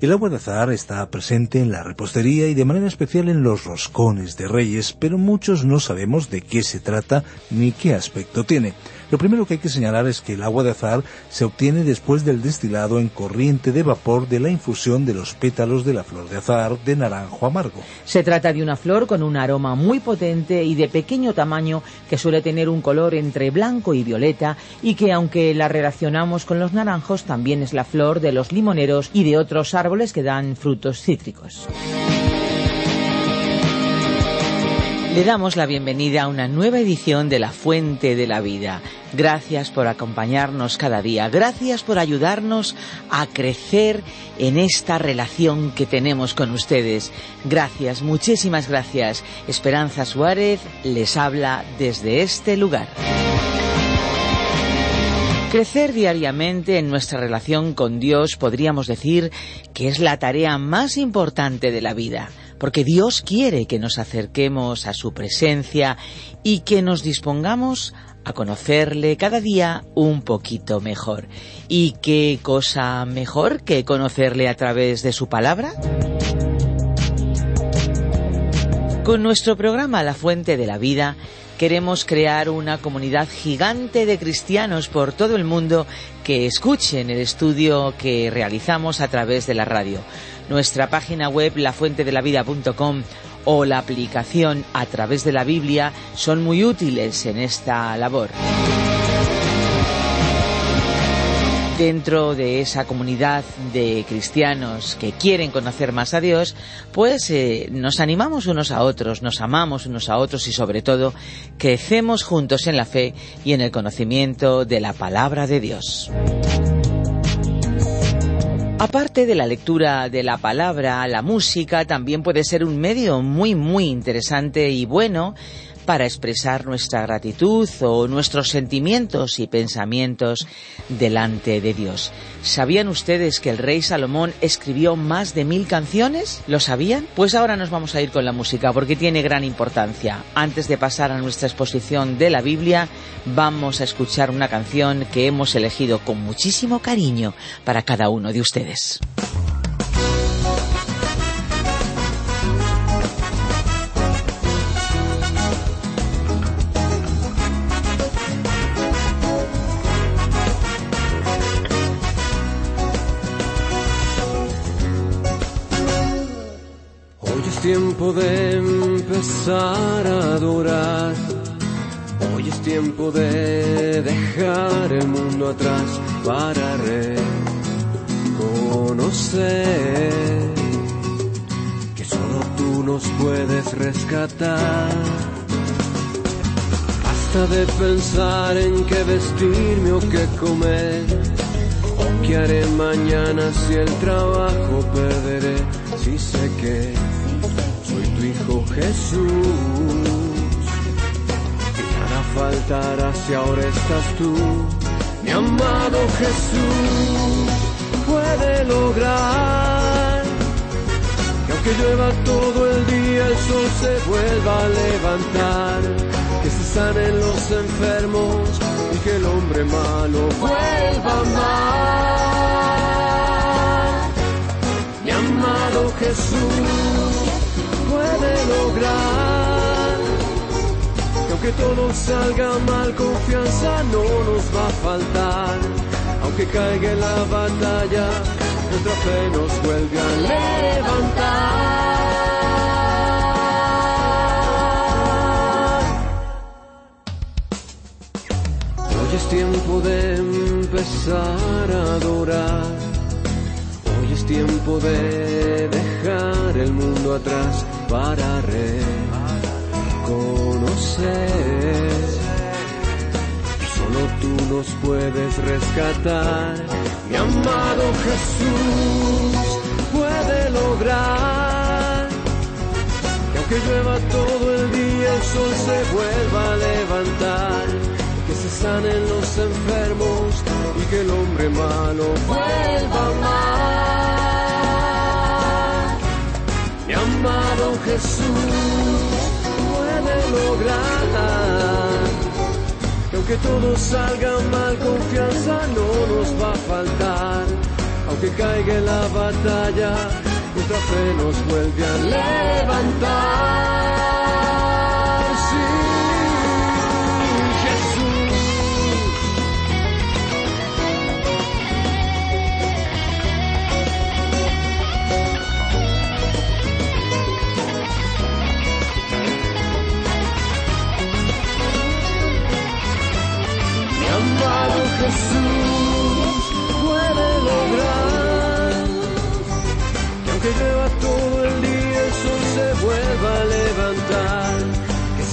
El agua de azahar está presente en la repostería y de manera especial en los roscones de reyes, pero muchos no sabemos de qué se trata ni qué aspecto tiene. Lo primero que hay que señalar es que el agua de azahar se obtiene después del destilado en corriente de vapor de la infusión de los pétalos de la flor de azahar de naranjo amargo. Se trata de una flor con un aroma muy potente y de pequeño tamaño que suele tener un color entre blanco y violeta y que aunque la relacionamos con los naranjos también es la flor de los limoneros y de otros árboles que dan frutos cítricos. Le damos la bienvenida a una nueva edición de La Fuente de la Vida. Gracias por acompañarnos cada día. Gracias por ayudarnos a crecer en esta relación que tenemos con ustedes. Gracias, muchísimas gracias. Esperanza Suárez les habla desde este lugar. Crecer diariamente en nuestra relación con Dios podríamos decir que es la tarea más importante de la vida porque Dios quiere que nos acerquemos a su presencia y que nos dispongamos a conocerle cada día un poquito mejor. ¿Y qué cosa mejor que conocerle a través de su palabra? Con nuestro programa La Fuente de la Vida queremos crear una comunidad gigante de cristianos por todo el mundo que escuchen el estudio que realizamos a través de la radio. Nuestra página web lafuentedelavida.com o la aplicación a través de la Biblia son muy útiles en esta labor. Dentro de esa comunidad de cristianos que quieren conocer más a Dios, pues eh, nos animamos unos a otros, nos amamos unos a otros y sobre todo crecemos juntos en la fe y en el conocimiento de la palabra de Dios. Aparte de la lectura de la palabra, la música también puede ser un medio muy muy interesante y bueno para expresar nuestra gratitud o nuestros sentimientos y pensamientos delante de Dios. ¿Sabían ustedes que el rey Salomón escribió más de mil canciones? ¿Lo sabían? Pues ahora nos vamos a ir con la música porque tiene gran importancia. Antes de pasar a nuestra exposición de la Biblia, vamos a escuchar una canción que hemos elegido con muchísimo cariño para cada uno de ustedes. Tiempo de empezar a adorar. Hoy es tiempo de dejar el mundo atrás para reconocer que solo tú nos puedes rescatar. Basta de pensar en qué vestirme o qué comer, o qué haré mañana si el trabajo perderé, si sé que tu Hijo Jesús. Nada faltará si ahora estás tú, mi amado Jesús, puede lograr que aunque llueva todo el día el sol se vuelva a levantar, que se sanen los enfermos y que el hombre malo vuelva a amar. Mi amado Jesús puede lograr. Que aunque todo salga mal, confianza no nos va a faltar. Aunque caiga la batalla, nuestra fe nos vuelve a levantar. Hoy es tiempo de empezar a adorar. Hoy es tiempo de dejar el mundo atrás para reconocer. Solo tú los puedes rescatar. Mi amado Jesús puede lograr que aunque llueva todo el día el sol se vuelva a levantar, que se sanen los enfermos y que el hombre malo vuelva a amar. Jesús puede lograr que aunque todo salga mal, confianza no nos va a faltar. Aunque caiga la batalla, nuestra fe nos vuelve a levantar.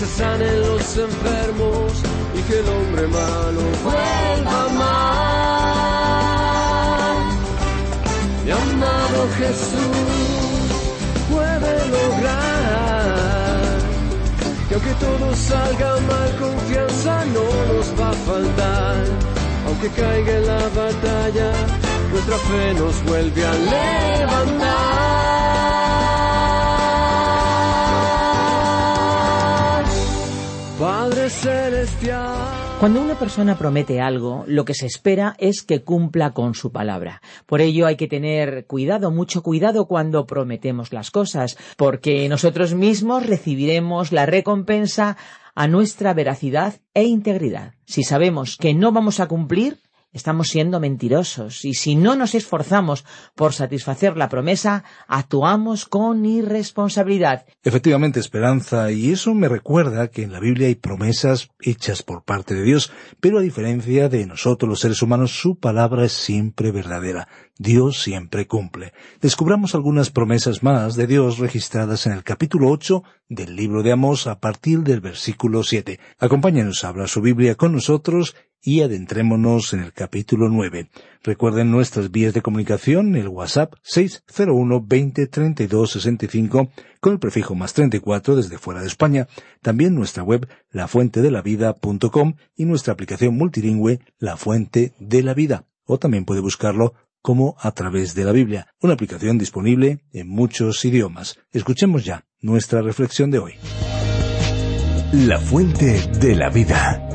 Se sanen los enfermos y que el hombre malo vuelva a amar. Mi amado Jesús puede lograr que aunque todo salga mal, confianza no nos va a faltar. Aunque caiga en la batalla, nuestra fe nos vuelve a levantar. Cuando una persona promete algo, lo que se espera es que cumpla con su palabra. Por ello hay que tener cuidado, mucho cuidado cuando prometemos las cosas, porque nosotros mismos recibiremos la recompensa a nuestra veracidad e integridad. Si sabemos que no vamos a cumplir, estamos siendo mentirosos y si no nos esforzamos por satisfacer la promesa, actuamos con irresponsabilidad. Efectivamente, Esperanza, y eso me recuerda que en la Biblia hay promesas hechas por parte de Dios, pero a diferencia de nosotros los seres humanos, su palabra es siempre verdadera. Dios siempre cumple. Descubramos algunas promesas más de Dios registradas en el capítulo 8 del libro de Amós a partir del versículo 7. Acompáñanos a hablar su Biblia con nosotros y adentrémonos en el capítulo 9. Recuerden nuestras vías de comunicación, el WhatsApp 601 20 32 65 con el prefijo más 34 desde fuera de España, también nuestra web lafuentedelavida.com y nuestra aplicación multilingüe La Fuente de la Vida, o también puede buscarlo como a través de la Biblia, una aplicación disponible en muchos idiomas. Escuchemos ya nuestra reflexión de hoy. La fuente de la vida.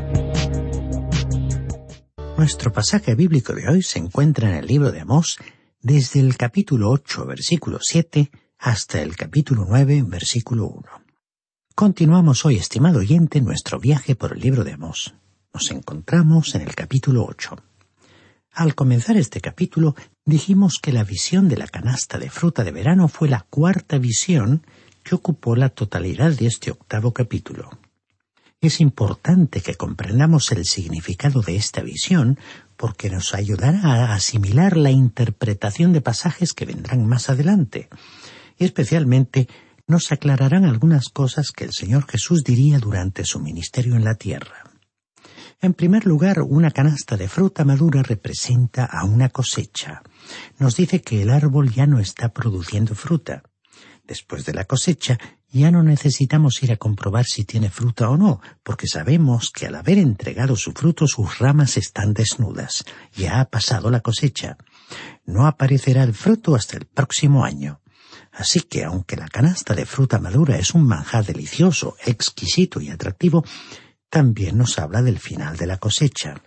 Nuestro pasaje bíblico de hoy se encuentra en el libro de Amós desde el capítulo 8, versículo 7, hasta el capítulo 9, versículo 1. Continuamos hoy, estimado oyente, nuestro viaje por el libro de Amós. Nos encontramos en el capítulo 8. Al comenzar este capítulo dijimos que la visión de la canasta de fruta de verano fue la cuarta visión que ocupó la totalidad de este octavo capítulo. Es importante que comprendamos el significado de esta visión porque nos ayudará a asimilar la interpretación de pasajes que vendrán más adelante. Y especialmente nos aclararán algunas cosas que el Señor Jesús diría durante su ministerio en la tierra. En primer lugar, una canasta de fruta madura representa a una cosecha. Nos dice que el árbol ya no está produciendo fruta. Después de la cosecha, ya no necesitamos ir a comprobar si tiene fruta o no, porque sabemos que al haber entregado su fruto sus ramas están desnudas. Ya ha pasado la cosecha. No aparecerá el fruto hasta el próximo año. Así que aunque la canasta de fruta madura es un manjar delicioso, exquisito y atractivo, también nos habla del final de la cosecha.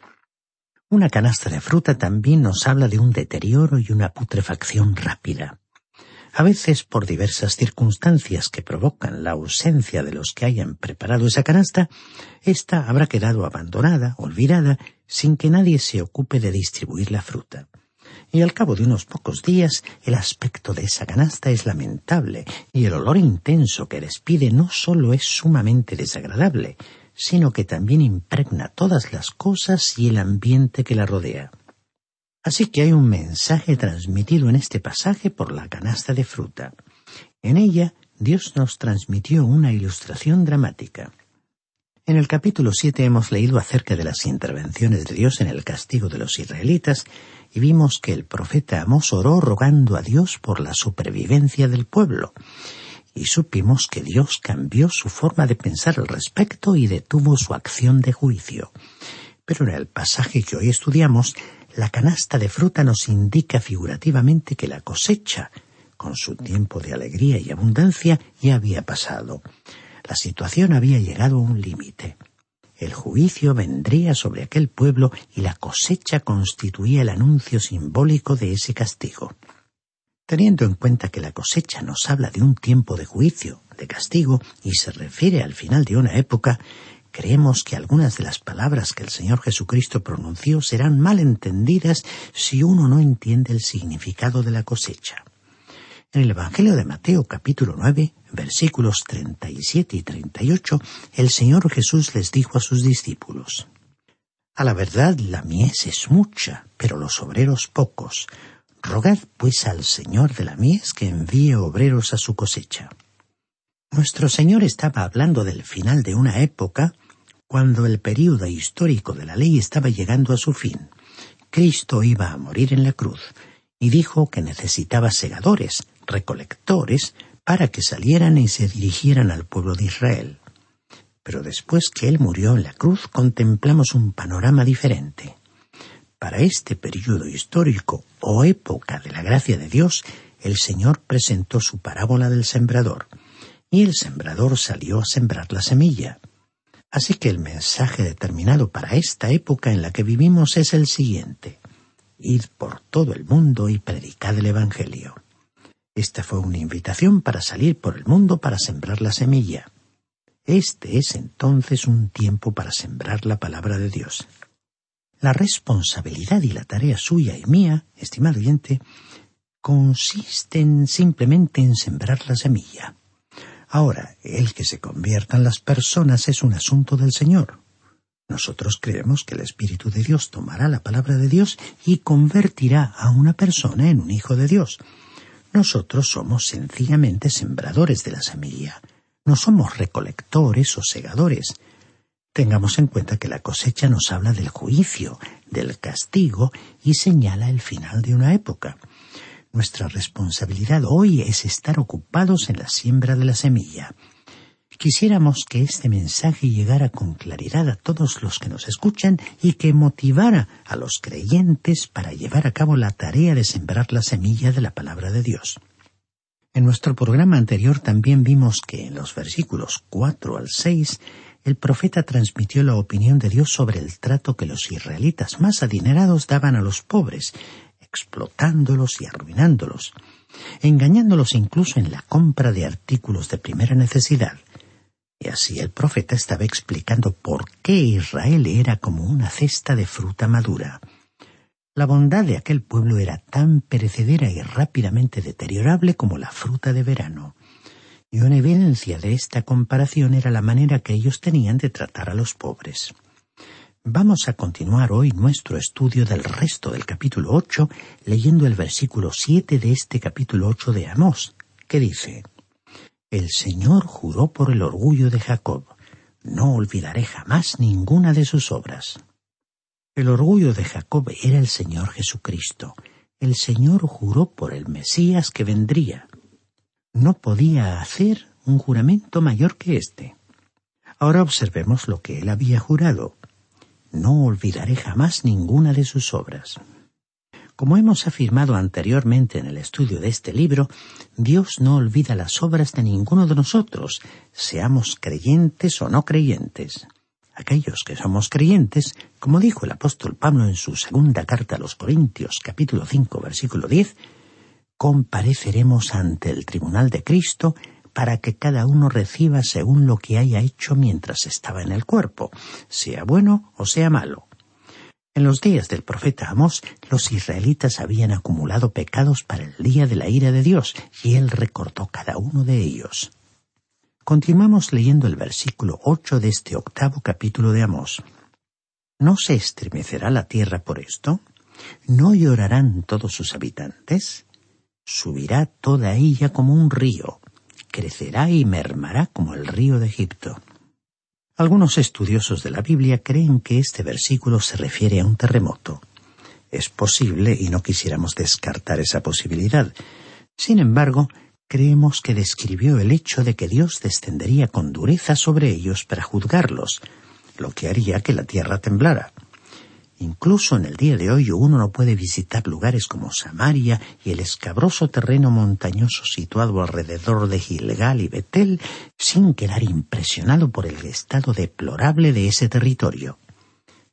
Una canasta de fruta también nos habla de un deterioro y una putrefacción rápida. A veces, por diversas circunstancias que provocan la ausencia de los que hayan preparado esa canasta, ésta habrá quedado abandonada, olvidada, sin que nadie se ocupe de distribuir la fruta. Y al cabo de unos pocos días, el aspecto de esa canasta es lamentable, y el olor intenso que despide no solo es sumamente desagradable, sino que también impregna todas las cosas y el ambiente que la rodea. Así que hay un mensaje transmitido en este pasaje por la canasta de fruta. En ella, Dios nos transmitió una ilustración dramática. En el capítulo 7 hemos leído acerca de las intervenciones de Dios en el castigo de los israelitas y vimos que el profeta Amós oró rogando a Dios por la supervivencia del pueblo. Y supimos que Dios cambió su forma de pensar al respecto y detuvo su acción de juicio. Pero en el pasaje que hoy estudiamos, la canasta de fruta nos indica figurativamente que la cosecha, con su tiempo de alegría y abundancia, ya había pasado. La situación había llegado a un límite. El juicio vendría sobre aquel pueblo y la cosecha constituía el anuncio simbólico de ese castigo. Teniendo en cuenta que la cosecha nos habla de un tiempo de juicio, de castigo, y se refiere al final de una época, creemos que algunas de las palabras que el Señor Jesucristo pronunció serán mal entendidas si uno no entiende el significado de la cosecha. En el Evangelio de Mateo capítulo 9, versículos 37 y 38, el Señor Jesús les dijo a sus discípulos, A la verdad la mies es mucha, pero los obreros pocos. Rogad pues al Señor de la mies que envíe obreros a su cosecha. Nuestro Señor estaba hablando del final de una época cuando el período histórico de la ley estaba llegando a su fin. Cristo iba a morir en la cruz y dijo que necesitaba segadores, recolectores para que salieran y se dirigieran al pueblo de Israel. Pero después que Él murió en la cruz contemplamos un panorama diferente. Para este período histórico o época de la gracia de Dios, el Señor presentó su parábola del sembrador, y el sembrador salió a sembrar la semilla. Así que el mensaje determinado para esta época en la que vivimos es el siguiente. Id por todo el mundo y predicad el Evangelio. Esta fue una invitación para salir por el mundo para sembrar la semilla. Este es entonces un tiempo para sembrar la palabra de Dios. La responsabilidad y la tarea suya y mía, estimado oyente, consisten simplemente en sembrar la semilla. Ahora, el que se conviertan las personas es un asunto del Señor. Nosotros creemos que el Espíritu de Dios tomará la palabra de Dios y convertirá a una persona en un hijo de Dios. Nosotros somos sencillamente sembradores de la semilla. No somos recolectores o segadores. Tengamos en cuenta que la cosecha nos habla del juicio, del castigo y señala el final de una época. Nuestra responsabilidad hoy es estar ocupados en la siembra de la semilla. Quisiéramos que este mensaje llegara con claridad a todos los que nos escuchan y que motivara a los creyentes para llevar a cabo la tarea de sembrar la semilla de la palabra de Dios. En nuestro programa anterior también vimos que en los versículos 4 al 6 el profeta transmitió la opinión de Dios sobre el trato que los israelitas más adinerados daban a los pobres, explotándolos y arruinándolos, engañándolos incluso en la compra de artículos de primera necesidad, y así el profeta estaba explicando por qué Israel era como una cesta de fruta madura. La bondad de aquel pueblo era tan perecedera y rápidamente deteriorable como la fruta de verano. Y una evidencia de esta comparación era la manera que ellos tenían de tratar a los pobres. Vamos a continuar hoy nuestro estudio del resto del capítulo ocho, leyendo el versículo siete de este capítulo ocho de Amós, que dice el Señor juró por el orgullo de Jacob, no olvidaré jamás ninguna de sus obras. El orgullo de Jacob era el Señor Jesucristo. El Señor juró por el Mesías que vendría. No podía hacer un juramento mayor que éste. Ahora observemos lo que él había jurado. No olvidaré jamás ninguna de sus obras. Como hemos afirmado anteriormente en el estudio de este libro, Dios no olvida las obras de ninguno de nosotros, seamos creyentes o no creyentes. Aquellos que somos creyentes, como dijo el apóstol Pablo en su segunda carta a los Corintios capítulo 5 versículo 10, compareceremos ante el tribunal de Cristo para que cada uno reciba según lo que haya hecho mientras estaba en el cuerpo, sea bueno o sea malo. En los días del profeta Amós, los israelitas habían acumulado pecados para el día de la ira de Dios, y él recortó cada uno de ellos. Continuamos leyendo el versículo ocho de este octavo capítulo de Amós. ¿No se estremecerá la tierra por esto? ¿No llorarán todos sus habitantes? Subirá toda ella como un río, crecerá y mermará como el río de Egipto. Algunos estudiosos de la Biblia creen que este versículo se refiere a un terremoto. Es posible y no quisiéramos descartar esa posibilidad. Sin embargo, creemos que describió el hecho de que Dios descendería con dureza sobre ellos para juzgarlos, lo que haría que la tierra temblara. Incluso en el día de hoy uno no puede visitar lugares como Samaria y el escabroso terreno montañoso situado alrededor de Gilgal y Betel sin quedar impresionado por el estado deplorable de ese territorio.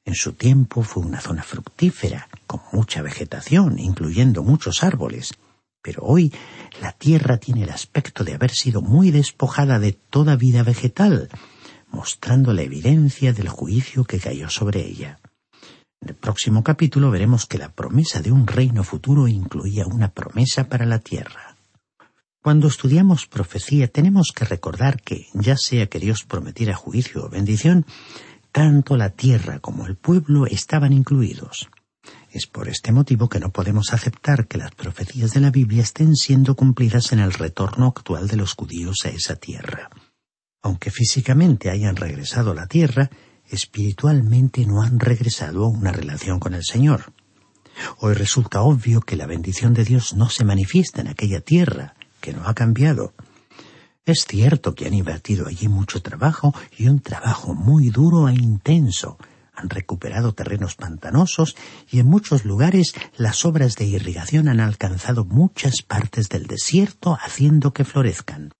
En su tiempo fue una zona fructífera, con mucha vegetación, incluyendo muchos árboles, pero hoy la tierra tiene el aspecto de haber sido muy despojada de toda vida vegetal, mostrando la evidencia del juicio que cayó sobre ella. En el próximo capítulo veremos que la promesa de un reino futuro incluía una promesa para la tierra. Cuando estudiamos profecía tenemos que recordar que, ya sea que Dios prometiera juicio o bendición, tanto la tierra como el pueblo estaban incluidos. Es por este motivo que no podemos aceptar que las profecías de la Biblia estén siendo cumplidas en el retorno actual de los judíos a esa tierra. Aunque físicamente hayan regresado a la tierra, espiritualmente no han regresado a una relación con el Señor. Hoy resulta obvio que la bendición de Dios no se manifiesta en aquella tierra, que no ha cambiado. Es cierto que han invertido allí mucho trabajo y un trabajo muy duro e intenso. Han recuperado terrenos pantanosos y en muchos lugares las obras de irrigación han alcanzado muchas partes del desierto haciendo que florezcan.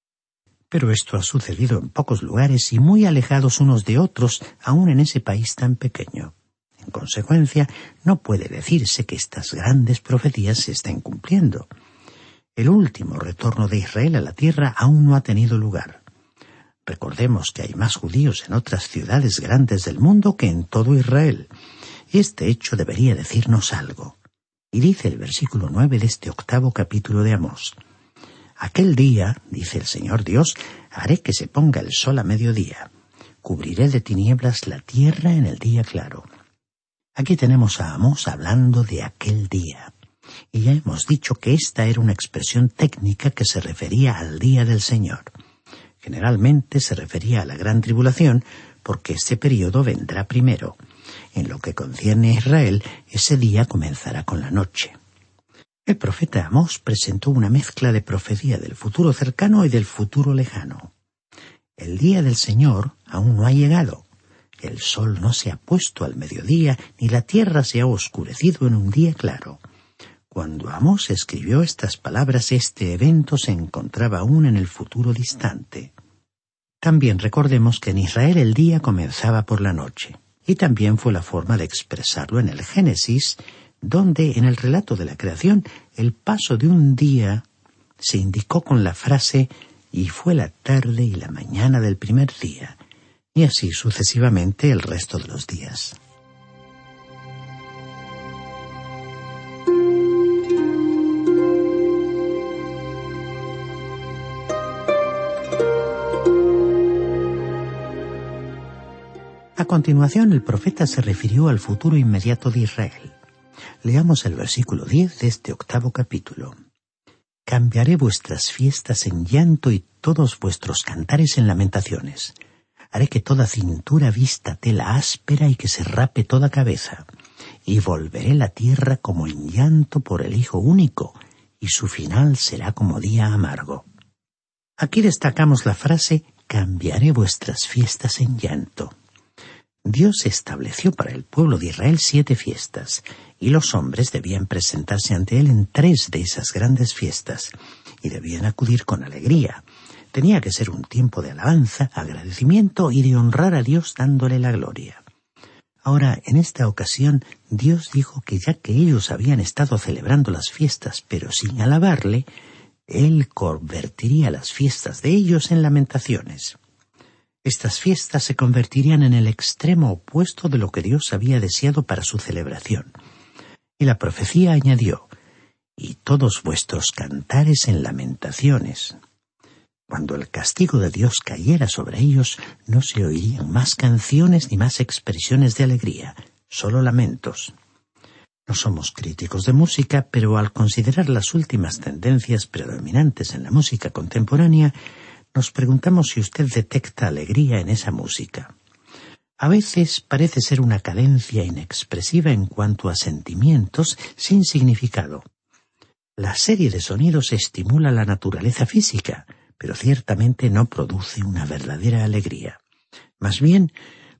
Pero esto ha sucedido en pocos lugares y muy alejados unos de otros, aun en ese país tan pequeño. En consecuencia, no puede decirse que estas grandes profecías se estén cumpliendo. El último retorno de Israel a la tierra aún no ha tenido lugar. Recordemos que hay más judíos en otras ciudades grandes del mundo que en todo Israel. Este hecho debería decirnos algo. Y dice el versículo nueve de este octavo capítulo de Amós. Aquel día, dice el Señor Dios, haré que se ponga el sol a mediodía. Cubriré de tinieblas la tierra en el día claro. Aquí tenemos a Amós hablando de aquel día. Y ya hemos dicho que esta era una expresión técnica que se refería al día del Señor. Generalmente se refería a la gran tribulación porque ese periodo vendrá primero. En lo que concierne a Israel, ese día comenzará con la noche. El profeta Amós presentó una mezcla de profecía del futuro cercano y del futuro lejano. El día del Señor aún no ha llegado. El sol no se ha puesto al mediodía, ni la tierra se ha oscurecido en un día claro. Cuando Amós escribió estas palabras, este evento se encontraba aún en el futuro distante. También recordemos que en Israel el día comenzaba por la noche, y también fue la forma de expresarlo en el Génesis, donde en el relato de la creación el paso de un día se indicó con la frase y fue la tarde y la mañana del primer día, y así sucesivamente el resto de los días. A continuación, el profeta se refirió al futuro inmediato de Israel. Leamos el versículo 10 de este octavo capítulo. Cambiaré vuestras fiestas en llanto y todos vuestros cantares en lamentaciones. Haré que toda cintura vista tela áspera y que se rape toda cabeza. Y volveré la tierra como en llanto por el Hijo único, y su final será como día amargo. Aquí destacamos la frase cambiaré vuestras fiestas en llanto. Dios estableció para el pueblo de Israel siete fiestas, y los hombres debían presentarse ante Él en tres de esas grandes fiestas, y debían acudir con alegría. Tenía que ser un tiempo de alabanza, agradecimiento y de honrar a Dios dándole la gloria. Ahora, en esta ocasión, Dios dijo que ya que ellos habían estado celebrando las fiestas pero sin alabarle, Él convertiría las fiestas de ellos en lamentaciones. Estas fiestas se convertirían en el extremo opuesto de lo que Dios había deseado para su celebración. Y la profecía añadió, y todos vuestros cantares en lamentaciones. Cuando el castigo de Dios cayera sobre ellos, no se oirían más canciones ni más expresiones de alegría, solo lamentos. No somos críticos de música, pero al considerar las últimas tendencias predominantes en la música contemporánea, nos preguntamos si usted detecta alegría en esa música. A veces parece ser una cadencia inexpresiva en cuanto a sentimientos sin significado. La serie de sonidos estimula la naturaleza física, pero ciertamente no produce una verdadera alegría. Más bien,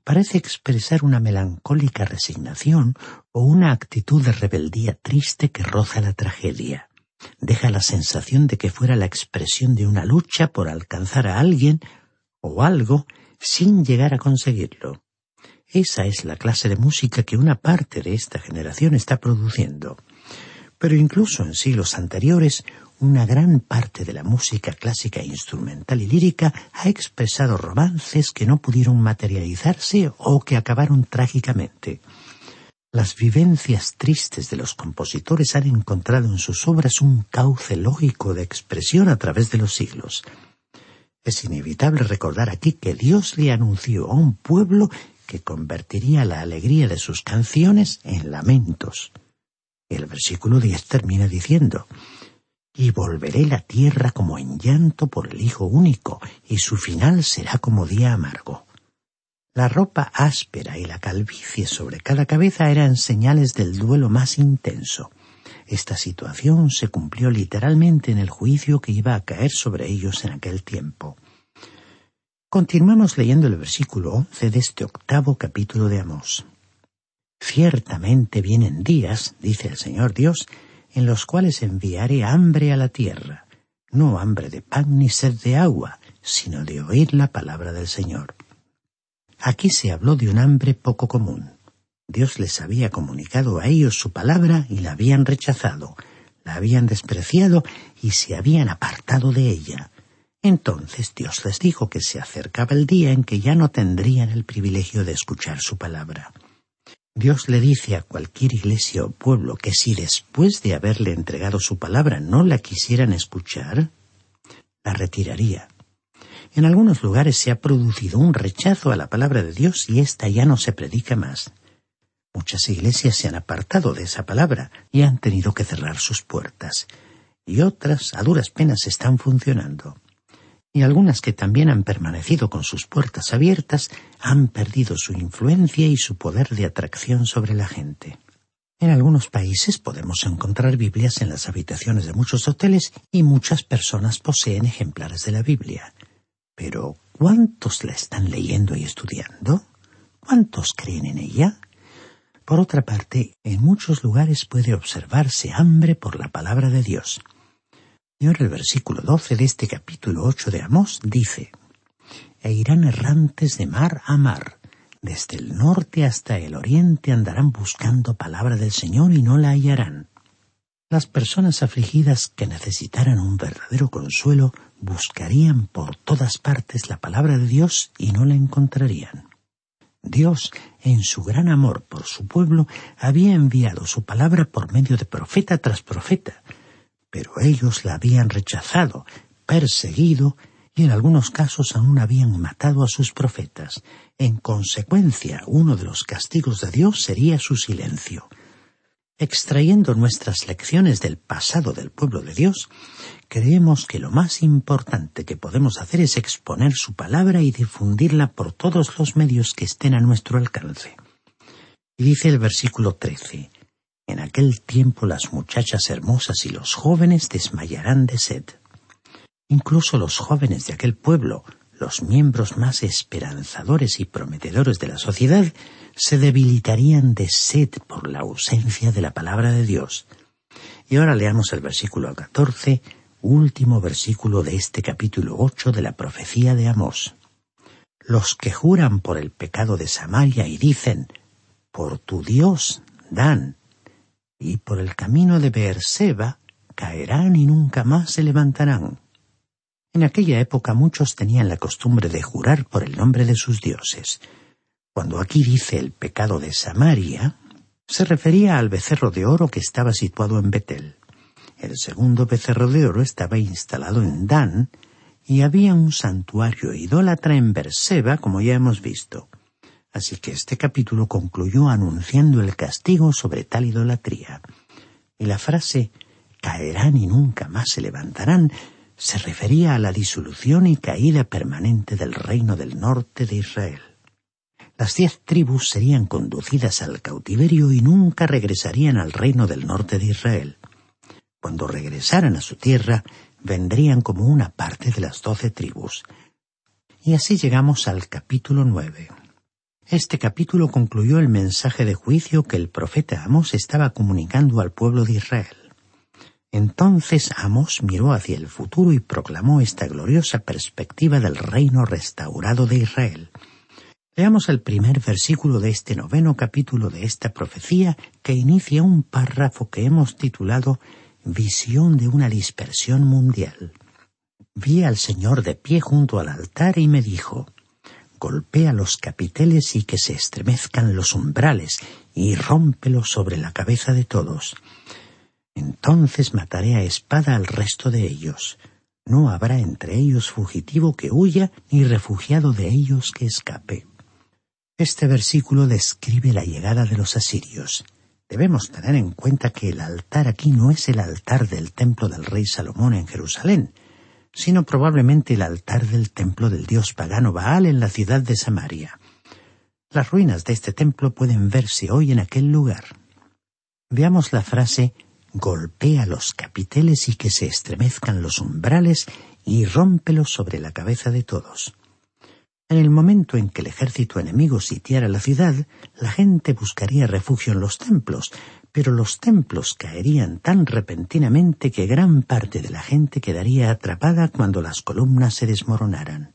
parece expresar una melancólica resignación o una actitud de rebeldía triste que roza la tragedia. Deja la sensación de que fuera la expresión de una lucha por alcanzar a alguien o algo sin llegar a conseguirlo. Esa es la clase de música que una parte de esta generación está produciendo. Pero incluso en siglos anteriores, una gran parte de la música clásica instrumental y lírica ha expresado romances que no pudieron materializarse o que acabaron trágicamente. Las vivencias tristes de los compositores han encontrado en sus obras un cauce lógico de expresión a través de los siglos. Es inevitable recordar aquí que Dios le anunció a un pueblo que convertiría la alegría de sus canciones en lamentos. El versículo 10 termina diciendo, y volveré la tierra como en llanto por el Hijo único, y su final será como día amargo. La ropa áspera y la calvicie sobre cada cabeza eran señales del duelo más intenso. Esta situación se cumplió literalmente en el juicio que iba a caer sobre ellos en aquel tiempo. Continuamos leyendo el versículo once de este octavo capítulo de Amós. Ciertamente vienen días, dice el Señor Dios, en los cuales enviaré hambre a la tierra, no hambre de pan ni sed de agua, sino de oír la palabra del Señor. Aquí se habló de un hambre poco común. Dios les había comunicado a ellos su palabra y la habían rechazado, la habían despreciado y se habían apartado de ella. Entonces Dios les dijo que se acercaba el día en que ya no tendrían el privilegio de escuchar su palabra. Dios le dice a cualquier iglesia o pueblo que si después de haberle entregado su palabra no la quisieran escuchar, la retiraría. En algunos lugares se ha producido un rechazo a la palabra de Dios y ésta ya no se predica más. Muchas iglesias se han apartado de esa palabra y han tenido que cerrar sus puertas, y otras a duras penas están funcionando y algunas que también han permanecido con sus puertas abiertas han perdido su influencia y su poder de atracción sobre la gente. En algunos países podemos encontrar Biblias en las habitaciones de muchos hoteles y muchas personas poseen ejemplares de la Biblia. Pero ¿cuántos la están leyendo y estudiando? ¿Cuántos creen en ella? Por otra parte, en muchos lugares puede observarse hambre por la palabra de Dios. Y ahora el versículo 12 de este capítulo 8 de Amós dice, E irán errantes de mar a mar, desde el norte hasta el oriente andarán buscando palabra del Señor y no la hallarán. Las personas afligidas que necesitaran un verdadero consuelo buscarían por todas partes la palabra de Dios y no la encontrarían. Dios, en su gran amor por su pueblo, había enviado su palabra por medio de profeta tras profeta, pero ellos la habían rechazado, perseguido y en algunos casos aún habían matado a sus profetas. En consecuencia, uno de los castigos de Dios sería su silencio. Extrayendo nuestras lecciones del pasado del pueblo de Dios, creemos que lo más importante que podemos hacer es exponer su palabra y difundirla por todos los medios que estén a nuestro alcance. Y dice el versículo 13, en aquel tiempo las muchachas hermosas y los jóvenes desmayarán de sed. Incluso los jóvenes de aquel pueblo, los miembros más esperanzadores y prometedores de la sociedad, se debilitarían de sed por la ausencia de la palabra de Dios. Y ahora leamos el versículo 14, último versículo de este capítulo 8 de la profecía de Amós. Los que juran por el pecado de Samaria y dicen, por tu Dios, Dan, y por el camino de Beerseba caerán y nunca más se levantarán. En aquella época muchos tenían la costumbre de jurar por el nombre de sus dioses. Cuando aquí dice el pecado de Samaria, se refería al becerro de oro que estaba situado en Betel. El segundo becerro de oro estaba instalado en Dan, y había un santuario idólatra en Berseba, como ya hemos visto. Así que este capítulo concluyó anunciando el castigo sobre tal idolatría. Y la frase caerán y nunca más se levantarán se refería a la disolución y caída permanente del reino del norte de Israel. Las diez tribus serían conducidas al cautiverio y nunca regresarían al reino del norte de Israel. Cuando regresaran a su tierra, vendrían como una parte de las doce tribus. Y así llegamos al capítulo nueve. Este capítulo concluyó el mensaje de juicio que el profeta Amos estaba comunicando al pueblo de Israel. Entonces Amos miró hacia el futuro y proclamó esta gloriosa perspectiva del reino restaurado de Israel. Veamos el primer versículo de este noveno capítulo de esta profecía que inicia un párrafo que hemos titulado Visión de una dispersión mundial. Vi al Señor de pie junto al altar y me dijo, Golpea los capiteles y que se estremezcan los umbrales y rómpelos sobre la cabeza de todos. Entonces mataré a espada al resto de ellos. No habrá entre ellos fugitivo que huya ni refugiado de ellos que escape. Este versículo describe la llegada de los asirios. Debemos tener en cuenta que el altar aquí no es el altar del templo del rey Salomón en Jerusalén, sino probablemente el altar del templo del dios pagano Baal en la ciudad de Samaria. Las ruinas de este templo pueden verse hoy en aquel lugar. Veamos la frase golpea los capiteles y que se estremezcan los umbrales y rómpelos sobre la cabeza de todos. En el momento en que el ejército enemigo sitiara la ciudad, la gente buscaría refugio en los templos, pero los templos caerían tan repentinamente que gran parte de la gente quedaría atrapada cuando las columnas se desmoronaran.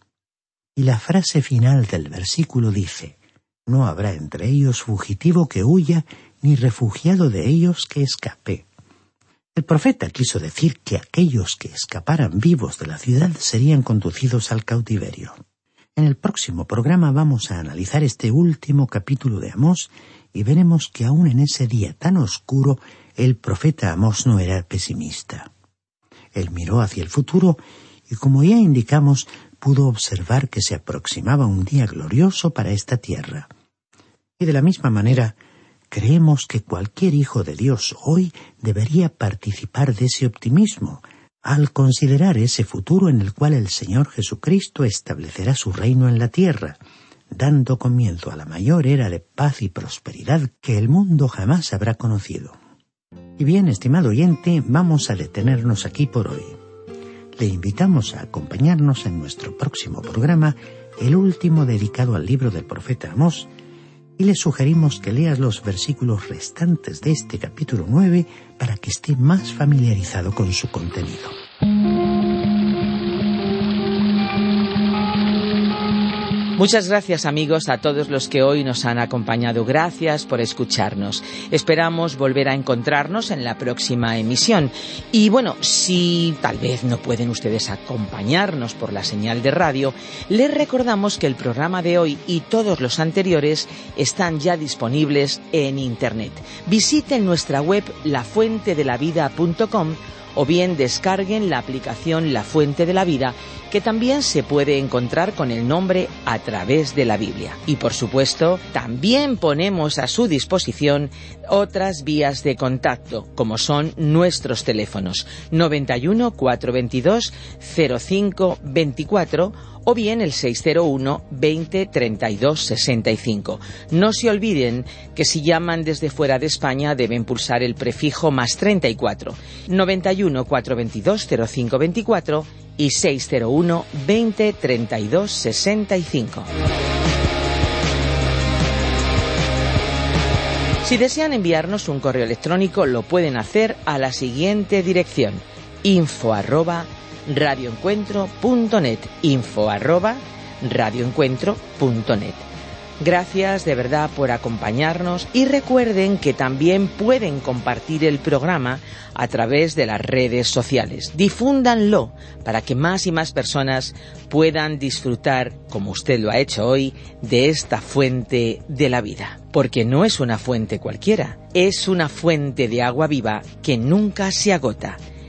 Y la frase final del versículo dice, No habrá entre ellos fugitivo que huya, ni refugiado de ellos que escape. El profeta quiso decir que aquellos que escaparan vivos de la ciudad serían conducidos al cautiverio. En el próximo programa vamos a analizar este último capítulo de Amós y veremos que aún en ese día tan oscuro el profeta Amós no era pesimista. Él miró hacia el futuro y como ya indicamos pudo observar que se aproximaba un día glorioso para esta tierra. Y de la misma manera, creemos que cualquier hijo de Dios hoy debería participar de ese optimismo, al considerar ese futuro en el cual el Señor Jesucristo establecerá su reino en la tierra, dando comienzo a la mayor era de paz y prosperidad que el mundo jamás habrá conocido. Y bien, estimado oyente, vamos a detenernos aquí por hoy. Le invitamos a acompañarnos en nuestro próximo programa, el último dedicado al libro del profeta Amós, y le sugerimos que leas los versículos restantes de este capítulo 9 para que esté más familiarizado con su contenido. Muchas gracias amigos a todos los que hoy nos han acompañado. Gracias por escucharnos. Esperamos volver a encontrarnos en la próxima emisión. Y bueno, si tal vez no pueden ustedes acompañarnos por la señal de radio, les recordamos que el programa de hoy y todos los anteriores están ya disponibles en Internet. Visiten nuestra web lafuentedelavida.com o bien descarguen la aplicación La Fuente de la Vida, que también se puede encontrar con el nombre a través de la Biblia. Y por supuesto, también ponemos a su disposición otras vías de contacto, como son nuestros teléfonos 91 422 05 24 o bien el 601 20 32 65. No se olviden que si llaman desde fuera de España deben pulsar el prefijo más 34 91 422 05 24 y 601 20 32 65. Si desean enviarnos un correo electrónico lo pueden hacer a la siguiente dirección info arroba radioencuentro.net info arroba radioencuentro.net Gracias de verdad por acompañarnos y recuerden que también pueden compartir el programa a través de las redes sociales. Difúndanlo para que más y más personas puedan disfrutar, como usted lo ha hecho hoy, de esta fuente de la vida. Porque no es una fuente cualquiera, es una fuente de agua viva que nunca se agota.